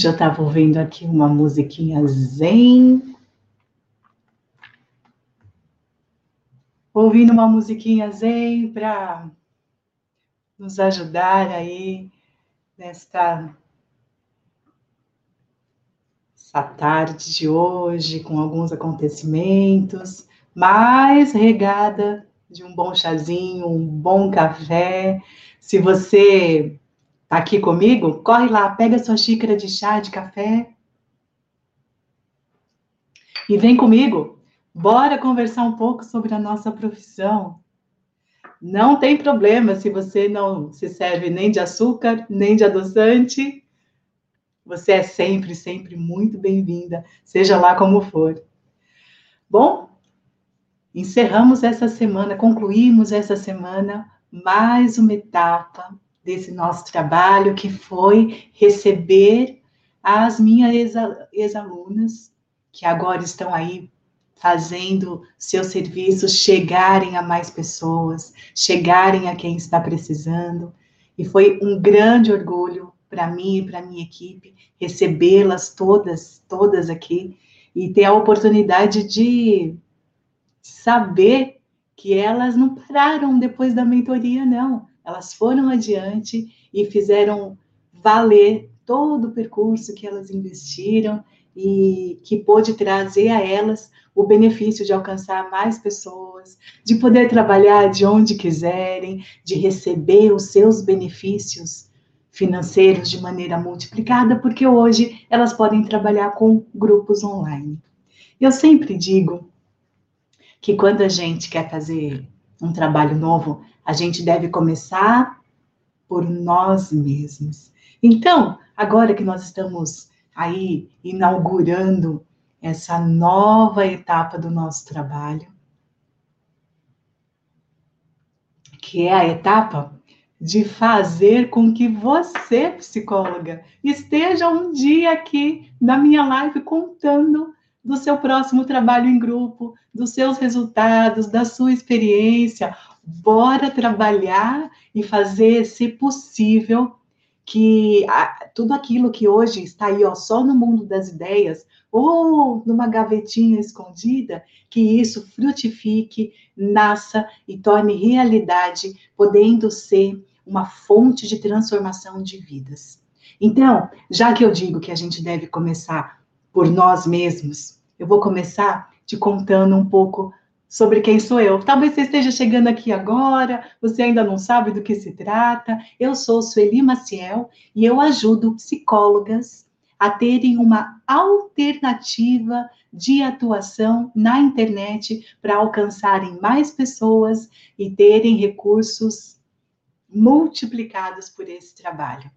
Hoje eu estava ouvindo aqui uma musiquinha zen. Ouvindo uma musiquinha zen para nos ajudar aí nesta essa tarde de hoje, com alguns acontecimentos, mais regada de um bom chazinho, um bom café. Se você está aqui comigo, corre lá, pega sua xícara de chá, de café e vem comigo. Bora conversar um pouco sobre a nossa profissão. Não tem problema se você não se serve nem de açúcar, nem de adoçante, você é sempre, sempre muito bem-vinda, seja lá como for. Bom, encerramos essa semana, concluímos essa semana mais uma etapa desse nosso trabalho, que foi receber as minhas ex-alunas, que agora estão aí fazendo seus serviços chegarem a mais pessoas, chegarem a quem está precisando. E foi um grande orgulho para mim e para minha equipe, recebê-las todas, todas aqui e ter a oportunidade de saber que elas não pararam depois da mentoria, não. Elas foram adiante e fizeram valer todo o percurso que elas investiram e que pôde trazer a elas o benefício de alcançar mais pessoas, de poder trabalhar de onde quiserem, de receber os seus benefícios financeiros de maneira multiplicada, porque hoje elas podem trabalhar com grupos online. Eu sempre digo que quando a gente quer fazer um trabalho novo, a gente deve começar por nós mesmos. Então, agora que nós estamos aí inaugurando essa nova etapa do nosso trabalho, que é a etapa de fazer com que você, psicóloga, esteja um dia aqui na minha live contando do seu próximo trabalho em grupo, dos seus resultados, da sua experiência. Bora trabalhar e fazer, se possível, que tudo aquilo que hoje está aí ó, só no mundo das ideias ou numa gavetinha escondida, que isso frutifique, nasça e torne realidade, podendo ser uma fonte de transformação de vidas. Então, já que eu digo que a gente deve começar por nós mesmos, eu vou começar te contando um pouco sobre quem sou eu. Talvez você esteja chegando aqui agora, você ainda não sabe do que se trata. Eu sou Sueli Maciel e eu ajudo psicólogas a terem uma alternativa de atuação na internet para alcançarem mais pessoas e terem recursos multiplicadas por esse trabalho.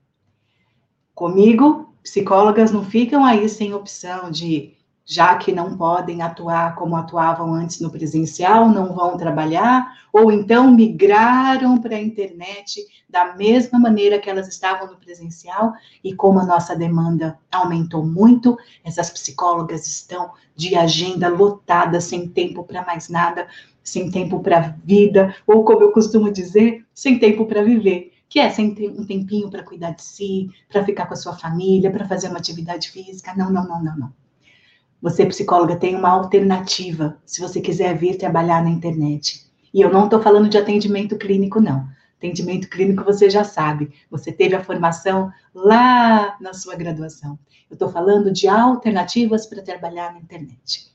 Comigo, psicólogas não ficam aí sem opção de, já que não podem atuar como atuavam antes no presencial, não vão trabalhar, ou então migraram para a internet da mesma maneira que elas estavam no presencial, e como a nossa demanda aumentou muito, essas psicólogas estão de agenda lotada, sem tempo para mais nada, sem tempo para vida, ou como eu costumo dizer, sem tempo para viver, que é sem ter um tempinho para cuidar de si, para ficar com a sua família, para fazer uma atividade física. Não, não, não, não, não. Você, psicóloga, tem uma alternativa se você quiser vir trabalhar na internet. E eu não estou falando de atendimento clínico, não. Atendimento clínico você já sabe, você teve a formação lá na sua graduação. Eu estou falando de alternativas para trabalhar na internet.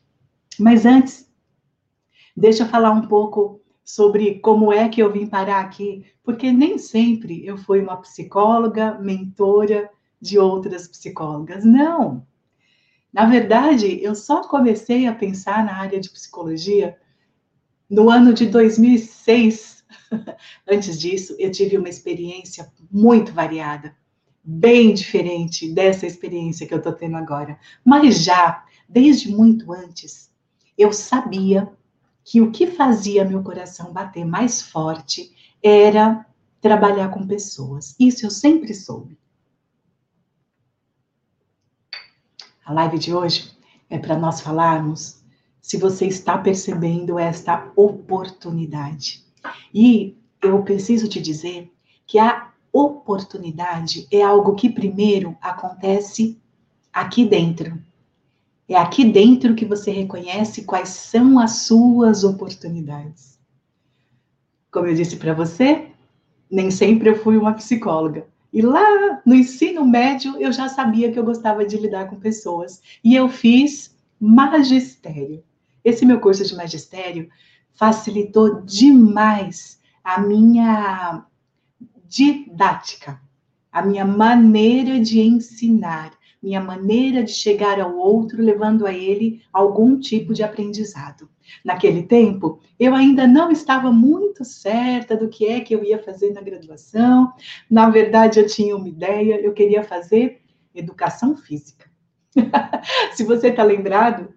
Mas antes, Deixa eu falar um pouco sobre como é que eu vim parar aqui, porque nem sempre eu fui uma psicóloga, mentora de outras psicólogas. Não. Na verdade, eu só comecei a pensar na área de psicologia no ano de 2006. Antes disso, eu tive uma experiência muito variada, bem diferente dessa experiência que eu estou tendo agora. Mas já, desde muito antes, eu sabia que o que fazia meu coração bater mais forte era trabalhar com pessoas. Isso eu sempre soube. A live de hoje é para nós falarmos se você está percebendo esta oportunidade. E eu preciso te dizer que a oportunidade é algo que primeiro acontece aqui dentro. É aqui dentro que você reconhece quais são as suas oportunidades. Como eu disse para você, nem sempre eu fui uma psicóloga. E lá no ensino médio eu já sabia que eu gostava de lidar com pessoas. E eu fiz magistério. Esse meu curso de magistério facilitou demais a minha didática, a minha maneira de ensinar, minha maneira de chegar ao outro, levando a ele algum tipo de aprendizado. Naquele tempo, eu ainda não estava muito certa do que é que eu ia fazer na graduação. Na verdade, eu tinha uma ideia, eu queria fazer educação física. Se você está lembrado,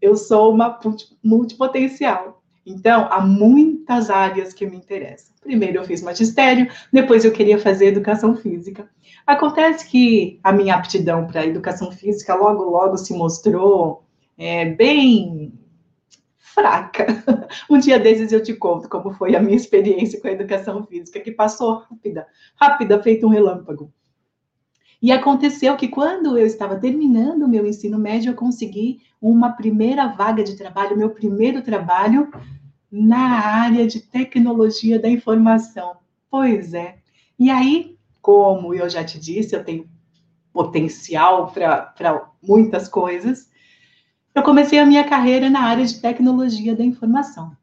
eu sou uma multipotencial. Então, há muitas áreas que me interessam. Primeiro eu fiz magistério, depois eu queria fazer educação física. Acontece que a minha aptidão para educação física logo, logo se mostrou é, bem fraca. Um dia desses eu te conto como foi a minha experiência com a educação física, que passou rápida, rápida, feito um relâmpago. E aconteceu que quando eu estava terminando o meu ensino médio, eu consegui uma primeira vaga de trabalho, meu primeiro trabalho na área de tecnologia da informação. Pois é. E aí, como eu já te disse, eu tenho potencial para muitas coisas, eu comecei a minha carreira na área de tecnologia da informação.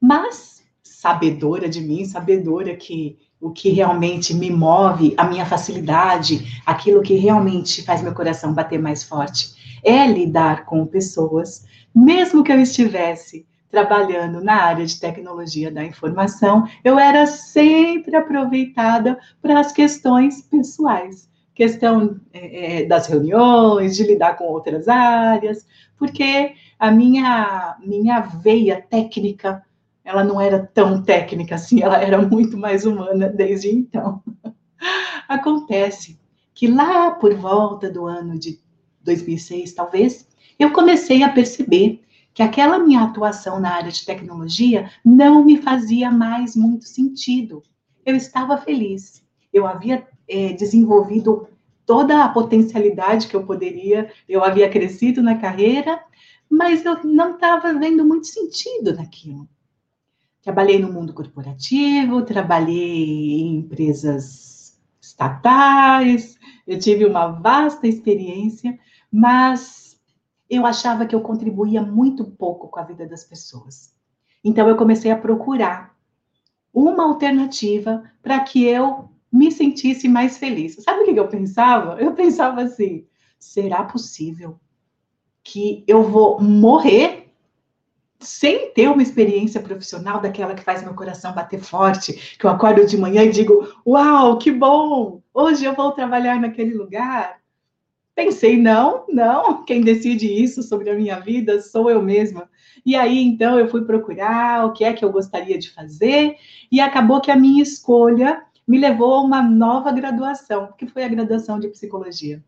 Mas, sabedora de mim, sabedora que o que realmente me move, a minha facilidade, aquilo que realmente faz meu coração bater mais forte, é lidar com pessoas, mesmo que eu estivesse trabalhando na área de tecnologia da informação, eu era sempre aproveitada para as questões pessoais, questão é, é, das reuniões, de lidar com outras áreas, porque a minha minha veia técnica ela não era tão técnica assim, ela era muito mais humana desde então. Acontece que lá por volta do ano de 2006, talvez, eu comecei a perceber que aquela minha atuação na área de tecnologia não me fazia mais muito sentido. Eu estava feliz, eu havia é, desenvolvido toda a potencialidade que eu poderia, eu havia crescido na carreira, mas eu não estava vendo muito sentido naquilo. Trabalhei no mundo corporativo, trabalhei em empresas estatais, eu tive uma vasta experiência, mas eu achava que eu contribuía muito pouco com a vida das pessoas. Então eu comecei a procurar uma alternativa para que eu me sentisse mais feliz. Sabe o que eu pensava? Eu pensava assim: será possível que eu vou morrer sem ter uma experiência profissional daquela que faz meu coração bater forte, que eu acordo de manhã e digo: Uau, que bom! Hoje eu vou trabalhar naquele lugar. Pensei, não, não, quem decide isso sobre a minha vida sou eu mesma. E aí, então, eu fui procurar o que é que eu gostaria de fazer, e acabou que a minha escolha me levou a uma nova graduação, que foi a graduação de psicologia.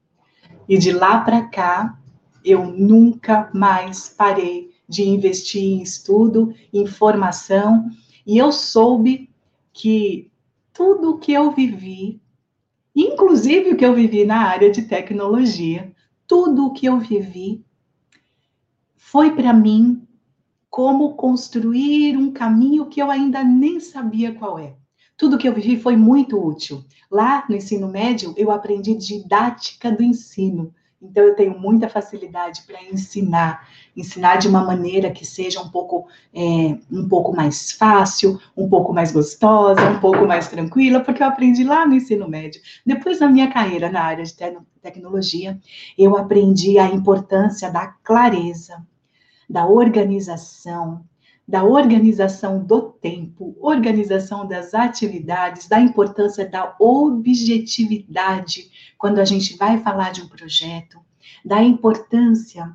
E de lá para cá, eu nunca mais parei de investir em estudo, em formação, e eu soube que tudo o que eu vivi, inclusive o que eu vivi na área de tecnologia, tudo o que eu vivi foi para mim como construir um caminho que eu ainda nem sabia qual é. Tudo que eu vivi foi muito útil. Lá no ensino médio, eu aprendi didática do ensino. Então, eu tenho muita facilidade para ensinar, ensinar de uma maneira que seja um pouco, é, um pouco mais fácil, um pouco mais gostosa, um pouco mais tranquila, porque eu aprendi lá no ensino médio. Depois da minha carreira na área de te tecnologia, eu aprendi a importância da clareza, da organização, da organização do tempo, organização das atividades, da importância da objetividade quando a gente vai falar de um projeto, da importância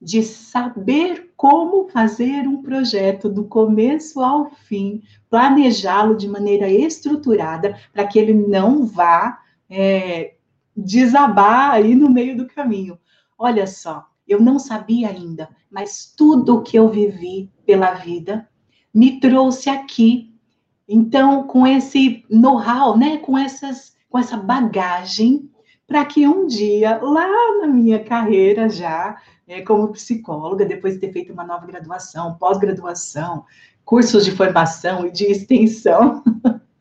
de saber como fazer um projeto do começo ao fim, planejá-lo de maneira estruturada para que ele não vá é, desabar aí no meio do caminho. Olha só, eu não sabia ainda, mas tudo o que eu vivi pela vida me trouxe aqui. Então, com esse know-how, né, com essas com essa bagagem, para que um dia, lá na minha carreira já, é, como psicóloga, depois de ter feito uma nova graduação, pós-graduação, cursos de formação e de extensão,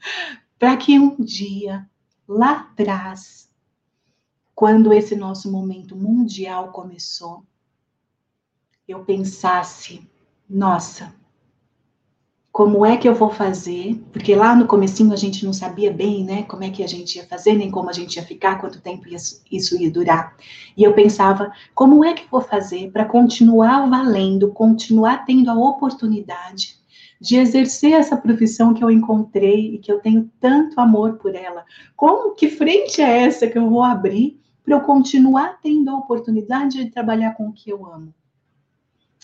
para que um dia, lá atrás, quando esse nosso momento mundial começou, eu pensasse, nossa, como é que eu vou fazer? Porque lá no comecinho a gente não sabia bem, né, como é que a gente ia fazer, nem como a gente ia ficar, quanto tempo isso ia durar. E eu pensava, como é que eu vou fazer para continuar valendo, continuar tendo a oportunidade de exercer essa profissão que eu encontrei e que eu tenho tanto amor por ela? Como que frente é essa que eu vou abrir para eu continuar tendo a oportunidade de trabalhar com o que eu amo?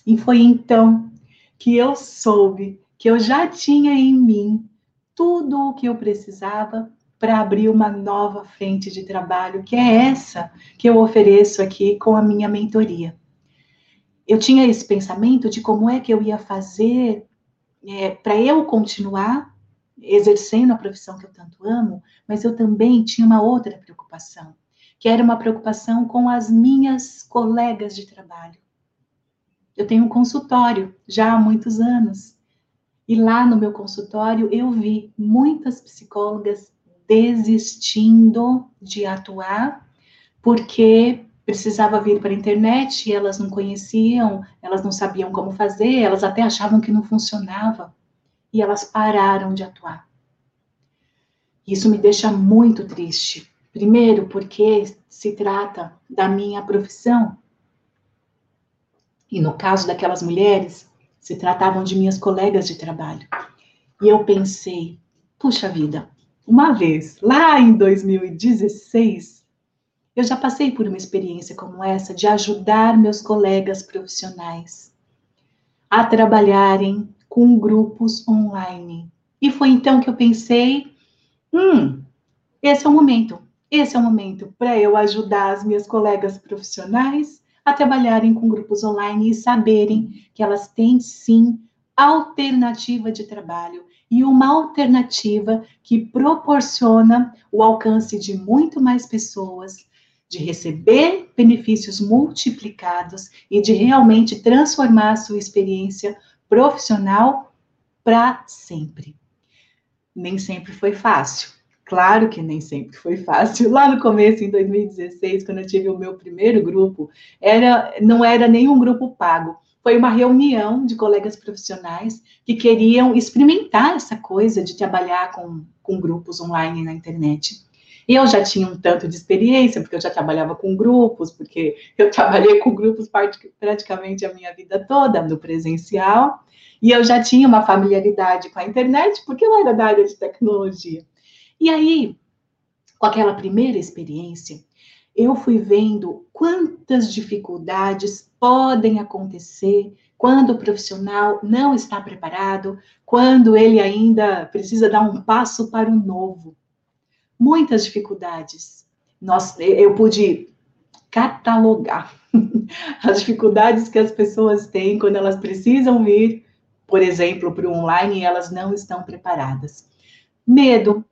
E foi então que eu soube que eu já tinha em mim tudo o que eu precisava para abrir uma nova frente de trabalho, que é essa que eu ofereço aqui com a minha mentoria. Eu tinha esse pensamento de como é que eu ia fazer é, para eu continuar exercendo a profissão que eu tanto amo, mas eu também tinha uma outra preocupação, que era uma preocupação com as minhas colegas de trabalho. Eu tenho um consultório já há muitos anos e lá no meu consultório eu vi muitas psicólogas desistindo de atuar porque precisava vir para a internet e elas não conheciam, elas não sabiam como fazer, elas até achavam que não funcionava e elas pararam de atuar. Isso me deixa muito triste. Primeiro, porque se trata da minha profissão. E no caso daquelas mulheres, se tratavam de minhas colegas de trabalho. E eu pensei, puxa vida, uma vez, lá em 2016, eu já passei por uma experiência como essa de ajudar meus colegas profissionais a trabalharem com grupos online. E foi então que eu pensei, hum, esse é o momento. Esse é o momento para eu ajudar as minhas colegas profissionais a trabalharem com grupos online e saberem que elas têm sim alternativa de trabalho e uma alternativa que proporciona o alcance de muito mais pessoas, de receber benefícios multiplicados e de realmente transformar a sua experiência profissional para sempre. Nem sempre foi fácil. Claro que nem sempre foi fácil. Lá no começo, em 2016, quando eu tive o meu primeiro grupo, era, não era nenhum grupo pago. Foi uma reunião de colegas profissionais que queriam experimentar essa coisa de trabalhar com, com grupos online na internet. Eu já tinha um tanto de experiência, porque eu já trabalhava com grupos, porque eu trabalhei com grupos praticamente a minha vida toda no presencial, e eu já tinha uma familiaridade com a internet, porque eu era da área de tecnologia. E aí, com aquela primeira experiência, eu fui vendo quantas dificuldades podem acontecer quando o profissional não está preparado, quando ele ainda precisa dar um passo para o novo. Muitas dificuldades. Nós, eu pude catalogar as dificuldades que as pessoas têm quando elas precisam vir, por exemplo, para o online e elas não estão preparadas. Medo,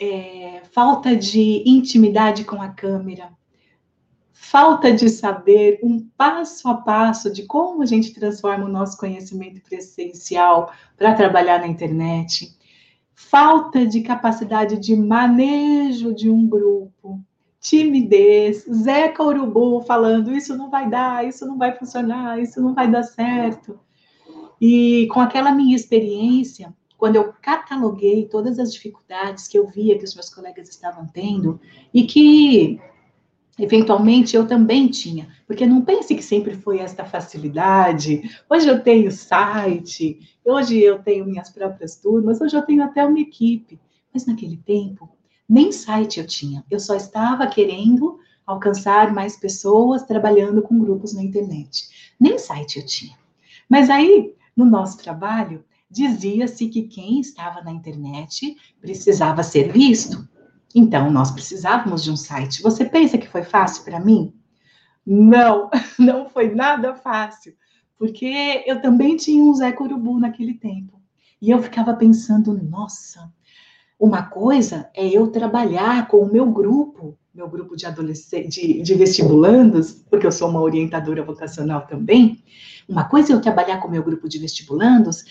é, falta de intimidade com a câmera, falta de saber um passo a passo de como a gente transforma o nosso conhecimento presencial para trabalhar na internet, falta de capacidade de manejo de um grupo, timidez, Zeca Urubu falando isso não vai dar, isso não vai funcionar, isso não vai dar certo. E com aquela minha experiência, quando eu cataloguei todas as dificuldades que eu via que os meus colegas estavam tendo e que eventualmente eu também tinha, porque não pense que sempre foi esta facilidade. Hoje eu tenho site, hoje eu tenho minhas próprias turmas, hoje eu tenho até uma equipe. Mas naquele tempo, nem site eu tinha. Eu só estava querendo alcançar mais pessoas trabalhando com grupos na internet. Nem site eu tinha. Mas aí, no nosso trabalho, dizia-se que quem estava na internet precisava ser visto. Então, nós precisávamos de um site. Você pensa que foi fácil para mim? Não, não foi nada fácil, porque eu também tinha um Zé Corubu naquele tempo. E eu ficava pensando, nossa, uma coisa é eu trabalhar com o meu grupo, meu grupo de adolescentes, de, de, vestibulandos, porque eu sou uma orientadora vocacional também. Uma coisa é eu trabalhar com o meu grupo de vestibulandos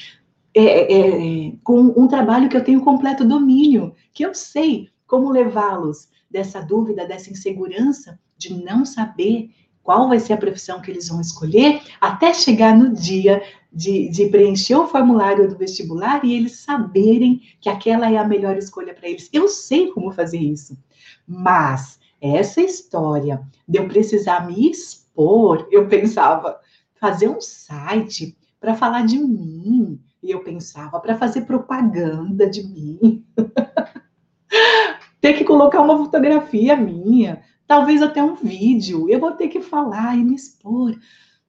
é, é, com um trabalho que eu tenho completo domínio, que eu sei como levá-los dessa dúvida, dessa insegurança de não saber qual vai ser a profissão que eles vão escolher, até chegar no dia de, de, preencher o formulário do vestibular e eles saberem que aquela é a melhor escolha para eles. Eu sei como fazer isso, mas essa história de eu precisar me expor, eu pensava, fazer um site para falar de mim, e eu pensava, para fazer propaganda de mim. ter que colocar uma fotografia minha, talvez até um vídeo. Eu vou ter que falar e me expor.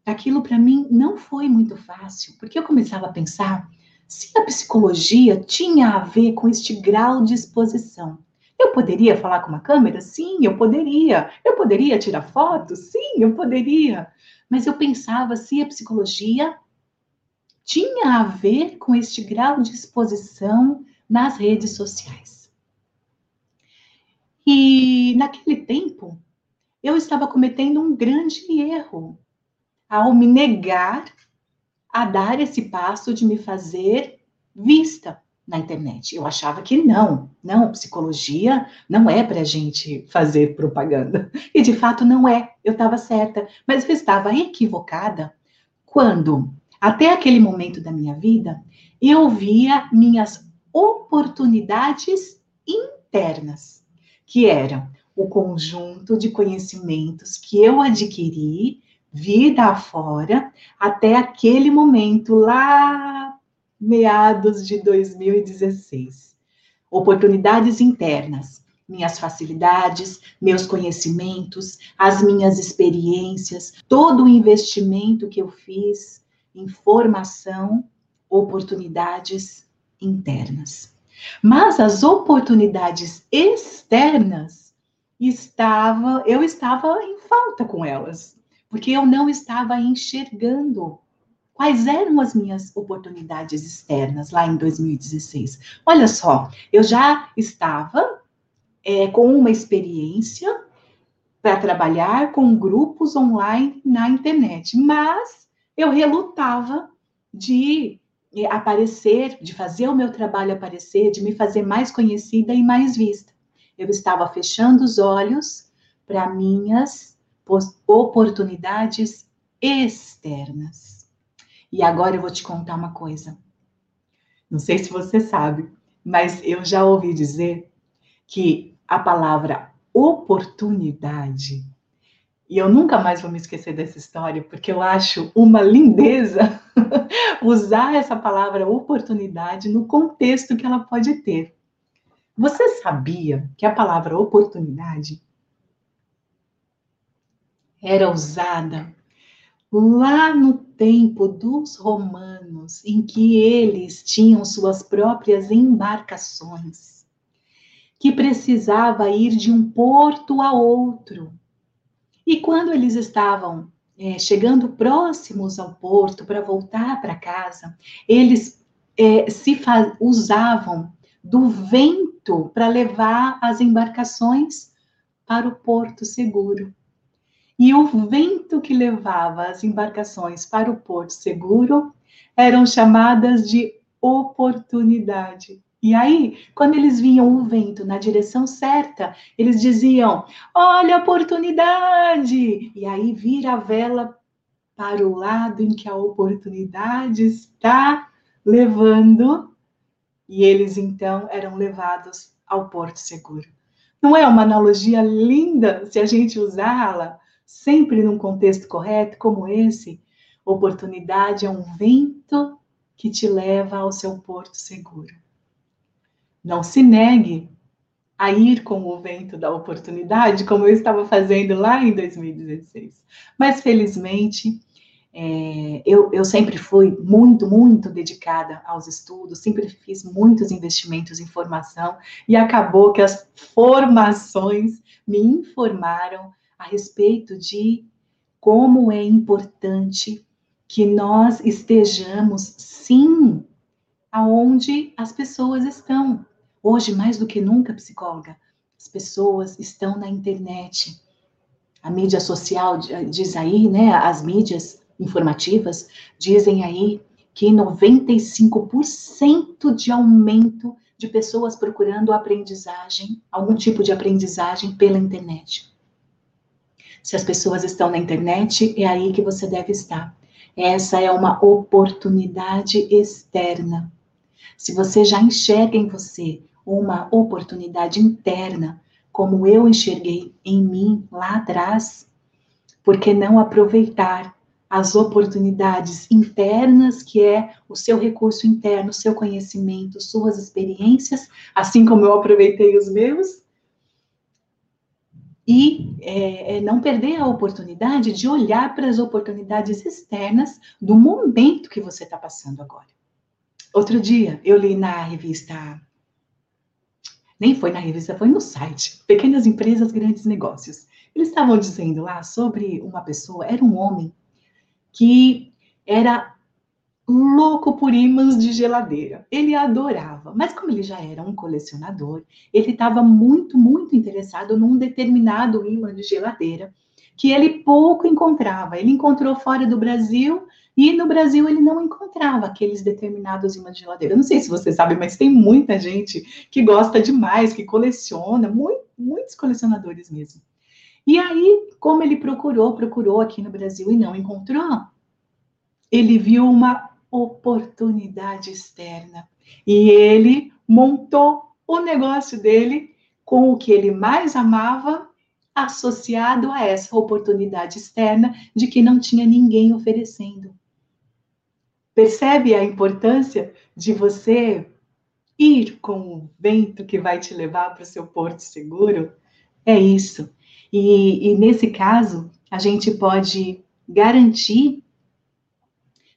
Aquilo para mim não foi muito fácil, porque eu começava a pensar se a psicologia tinha a ver com este grau de exposição. Eu poderia falar com uma câmera? Sim, eu poderia. Eu poderia tirar fotos? Sim, eu poderia. Mas eu pensava se a psicologia tinha a ver com este grau de exposição nas redes sociais. E naquele tempo, eu estava cometendo um grande erro ao me negar a dar esse passo de me fazer vista na internet. Eu achava que não, não, psicologia não é para gente fazer propaganda. E de fato não é, eu estava certa, mas eu estava equivocada quando, até aquele momento da minha vida, eu via minhas oportunidades internas que era o conjunto de conhecimentos que eu adquiri vida afora até aquele momento lá meados de 2016. Oportunidades internas, minhas facilidades, meus conhecimentos, as minhas experiências, todo o investimento que eu fiz em formação, oportunidades internas. Mas as oportunidades externas estava, eu estava em falta com elas, porque eu não estava enxergando quais eram as minhas oportunidades externas lá em 2016. Olha só, eu já estava é, com uma experiência para trabalhar com grupos online na internet, mas eu relutava de aparecer, de fazer o meu trabalho aparecer, de me fazer mais conhecida e mais vista. Eu estava fechando os olhos para minhas oportunidades externas. E agora eu vou te contar uma coisa. Não sei se você sabe, mas eu já ouvi dizer que a palavra oportunidade, e eu nunca mais vou me esquecer dessa história, porque eu acho uma lindeza usar essa palavra oportunidade no contexto que ela pode ter. Você sabia que a palavra oportunidade era usada lá no tempo dos romanos, em que eles tinham suas próprias embarcações, que precisava ir de um porto a outro. E quando eles estavam é, chegando próximos ao porto para voltar para casa, eles é, se usavam do vento para levar as embarcações para o porto seguro. E o vento que levava as embarcações para o porto seguro eram chamadas de oportunidade. E aí, quando eles viam o vento na direção certa, eles diziam: Olha a oportunidade! E aí vira a vela para o lado em que a oportunidade está levando, e eles então eram levados ao porto seguro. Não é uma analogia linda se a gente usá-la sempre num contexto correto como esse? Oportunidade é um vento que te leva ao seu porto seguro. Não se negue a ir com o vento da oportunidade, como eu estava fazendo lá em 2016. Mas, felizmente, É, eu, eu sempre fui muito, muito dedicada aos estudos, sempre fiz muitos investimentos em formação e acabou que as formações me informaram a respeito de como é importante que nós estejamos, sim, aonde as pessoas estão. Hoje, mais do que nunca, psicóloga, as pessoas estão na internet. A mídia social diz aí, né? As mídias informativas dizem aí que 95% de aumento de pessoas procurando aprendizagem, algum tipo de aprendizagem pela internet. Se as pessoas estão na internet, é aí que você deve estar. Essa é uma oportunidade externa. Se você já enxerga em você uma oportunidade interna, como eu enxerguei em mim lá atrás, por que não aproveitar as oportunidades internas, que é o seu recurso interno, seu conhecimento, suas experiências, assim como eu aproveitei os meus, e é, é não perder a oportunidade de olhar para as oportunidades externas do momento que você está passando agora. Outro dia, eu li na revista, nem foi na revista, foi no site, Pequenas Empresas, Grandes Negócios. Eles estavam dizendo lá sobre uma pessoa, era um homem que era louco por ímãs de geladeira. Ele adorava, mas como ele já era um colecionador, ele estava muito, muito interessado num determinado ímã de geladeira que ele pouco encontrava. Ele encontrou fora do Brasil e no Brasil ele não encontrava aqueles determinados ímãs de geladeira. Eu não sei se você sabe, mas tem muita gente que gosta demais, que coleciona, muito, muitos colecionadores mesmo. E aí, como ele procurou, procurou aqui no Brasil e não encontrou, ele viu uma oportunidade externa e ele montou o negócio dele com o que ele mais amava, associado a essa oportunidade externa de que não tinha ninguém oferecendo. Percebe a importância de você ir com o vento que vai te levar para o seu porto seguro? É isso. E, e nesse caso, a gente pode garantir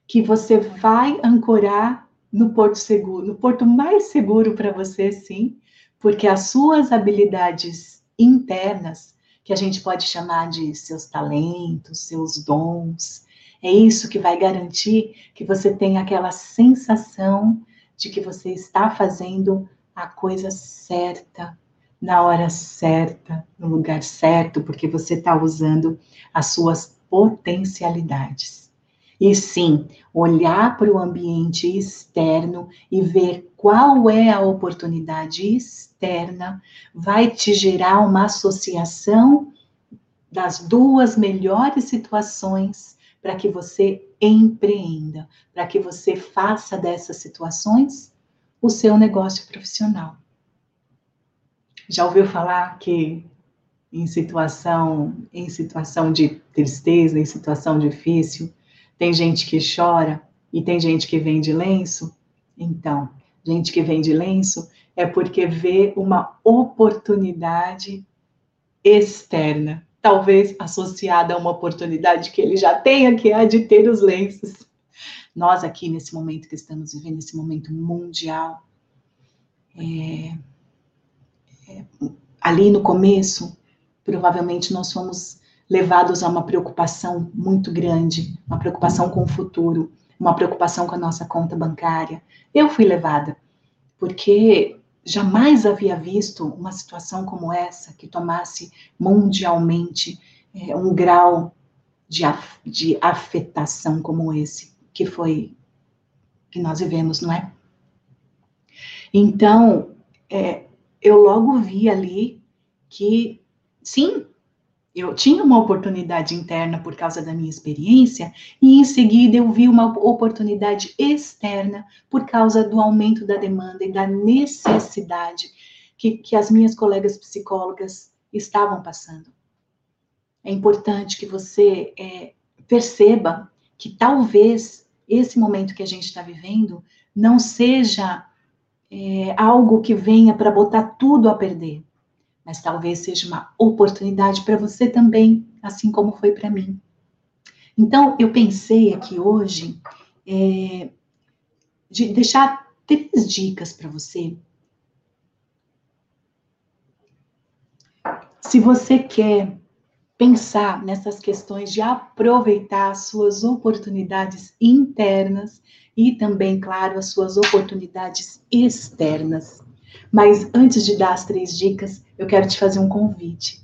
que você vai ancorar no porto seguro, no porto mais seguro para você, sim, porque as suas habilidades internas, que a gente pode chamar de seus talentos, seus dons, é isso que vai garantir que você tenha aquela sensação de que você está fazendo a coisa certa, na hora certa, no lugar certo, porque você está usando as suas potencialidades. E sim, olhar para o ambiente externo e ver qual é a oportunidade externa vai te gerar uma associação das duas melhores situações para que você empreenda, para que você faça dessas situações o seu negócio profissional. Já ouviu falar que em situação, em situação de tristeza, em situação difícil, tem gente que chora e tem gente que vende lenço? Então, gente que vende lenço é porque vê uma oportunidade externa, talvez associada a uma oportunidade que ele já tenha, que é a de ter os lenços. Nós aqui nesse momento que estamos vivendo, esse momento mundial, é, ali no começo, provavelmente nós fomos levados a uma preocupação muito grande, uma preocupação com o futuro, uma preocupação com a nossa conta bancária. Eu fui levada, porque jamais havia visto uma situação como essa que tomasse mundialmente é, um grau de, af de afetação como esse que foi que nós vivemos, não é? Então, é, eu logo vi ali que, sim, eu tinha uma oportunidade interna por causa da minha experiência, e em seguida eu vi uma oportunidade externa por causa do aumento da demanda e da necessidade que, que as minhas colegas psicólogas estavam passando. É importante que você é, perceba que talvez esse momento que a gente está vivendo não seja é, algo que venha para botar tudo a perder, mas talvez seja uma oportunidade para você também, assim como foi para mim. Então, eu pensei aqui hoje é, de deixar três dicas para você. Se você quer pensar nessas questões de aproveitar as suas oportunidades internas e também, claro, as suas oportunidades externas. Mas antes de dar as três dicas, eu quero te fazer um convite.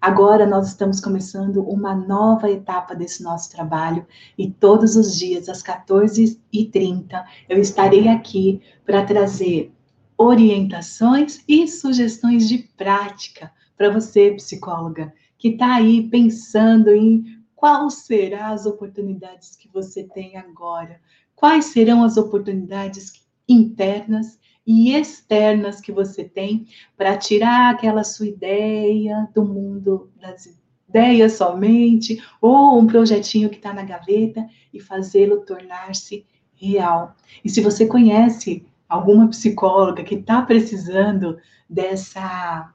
Agora nós estamos começando uma nova etapa desse nosso trabalho e todos os dias, às 14h30, eu estarei aqui para trazer orientações e sugestões de prática para você, psicóloga, que está aí pensando em quais serão as oportunidades que você tem agora, quais serão as oportunidades internas e externas que você tem para tirar aquela sua ideia do mundo das ideias somente, ou um projetinho que está na gaveta e fazê-lo tornar-se real. E se você conhece alguma psicóloga que está precisando dessa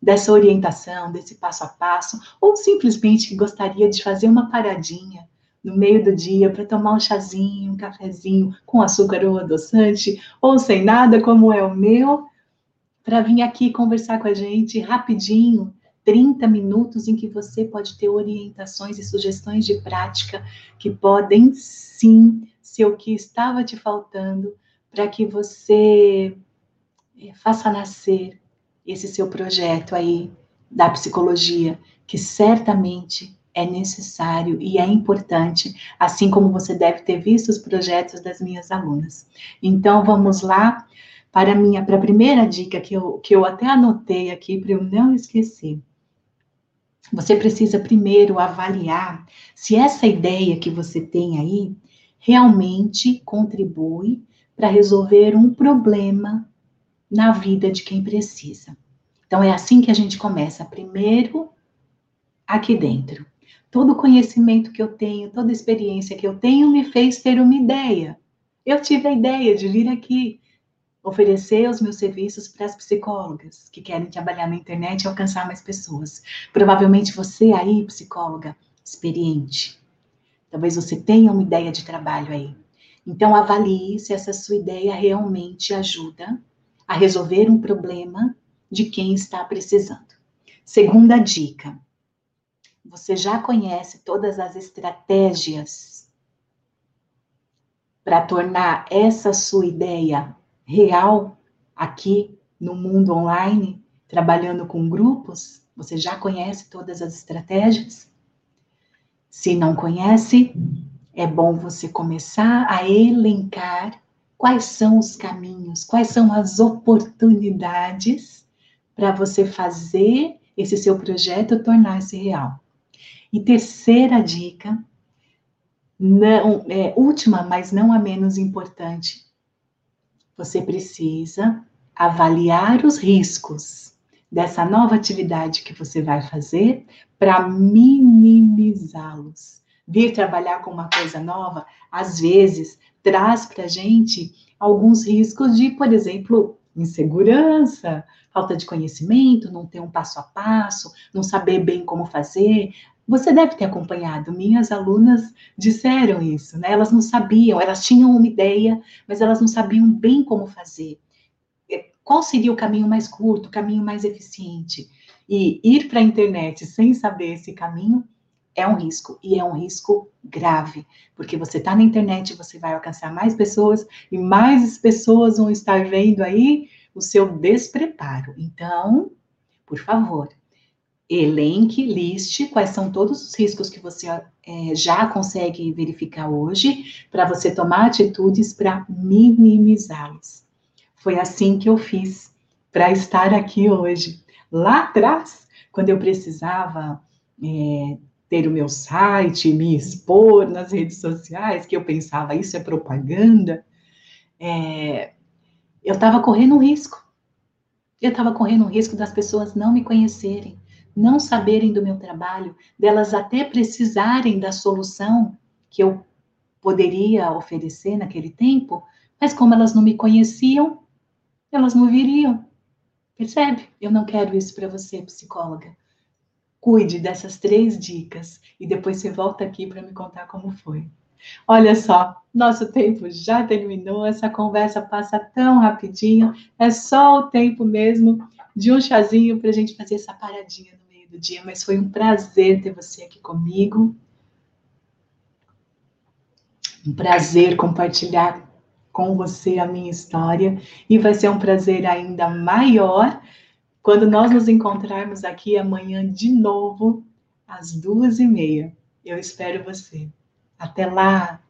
dessa orientação, desse passo a passo, ou simplesmente gostaria de fazer uma paradinha no meio do dia para tomar um chazinho, um cafezinho com açúcar ou adoçante, ou sem nada, como é o meu, para vir aqui conversar com a gente rapidinho, 30 minutos em que você pode ter orientações e sugestões de prática que podem sim ser o que estava te faltando para que você eh, faça nascer esse seu projeto aí da psicologia, que certamente é necessário e é importante, assim como você deve ter visto os projetos das minhas alunas. Então, vamos lá para a minha para a primeira dica que eu, que eu até anotei aqui para eu não esquecer. Você precisa primeiro avaliar se essa ideia que você tem aí realmente contribui para resolver um problema na vida de quem precisa. Então é assim que a gente começa, primeiro aqui dentro. Todo conhecimento que eu tenho, toda experiência que eu tenho me fez ter uma ideia. Eu tive a ideia de vir aqui oferecer os meus serviços para as psicólogas que querem trabalhar na internet e alcançar mais pessoas. Provavelmente você aí, psicóloga experiente, talvez você tenha uma ideia de trabalho aí. Então avalie se essa sua ideia realmente ajuda a resolver um problema de quem está precisando. Segunda dica: você já conhece todas as estratégias para tornar essa sua ideia real aqui no mundo online, trabalhando com grupos? Você já conhece todas as estratégias? Se não conhece, é bom você começar a elencar quais são os caminhos, quais são as oportunidades para você fazer esse seu projeto tornar-se real. E terceira dica, não, é, última, mas não a menos importante, você precisa avaliar os riscos dessa nova atividade que você vai fazer para minimizá-los. Vir trabalhar com uma coisa nova, às vezes, traz para a gente alguns riscos de, por exemplo, insegurança, falta de conhecimento, não ter um passo a passo, não saber bem como fazer. Você deve ter acompanhado, minhas alunas disseram isso, né? Elas não sabiam, elas tinham uma ideia, mas elas não sabiam bem como fazer. Qual seria o caminho mais curto, o caminho mais eficiente? E ir para a internet sem saber esse caminho é um risco, e é um risco grave, porque você está na internet, você vai alcançar mais pessoas, e mais pessoas vão estar vendo aí o seu despreparo. Então, por favor, elenque, liste quais são todos os riscos que você é, já consegue verificar hoje, para você tomar atitudes para minimizá-los. Foi assim que eu fiz para estar aqui hoje. Lá atrás, quando eu precisava é, ter o meu site, me expor nas redes sociais, que eu pensava, isso é propaganda, é, eu estava correndo um risco. Eu estava correndo um risco das pessoas não me conhecerem, não saberem do meu trabalho, delas até precisarem da solução que eu poderia oferecer naquele tempo, mas como elas não me conheciam, elas não viriam. Percebe? Eu não quero isso para você, psicóloga. Cuide dessas três dicas e depois você volta aqui para me contar como foi. Olha só, nosso tempo já terminou, essa conversa passa tão rapidinho, é só o tempo mesmo de um chazinho para a gente fazer essa paradinha no meio do dia, mas foi um prazer ter você aqui comigo. Um prazer compartilhar com você a minha história e vai ser um prazer ainda maior quando nós nos encontrarmos aqui amanhã de novo às duas e meia. Eu espero você. Até lá!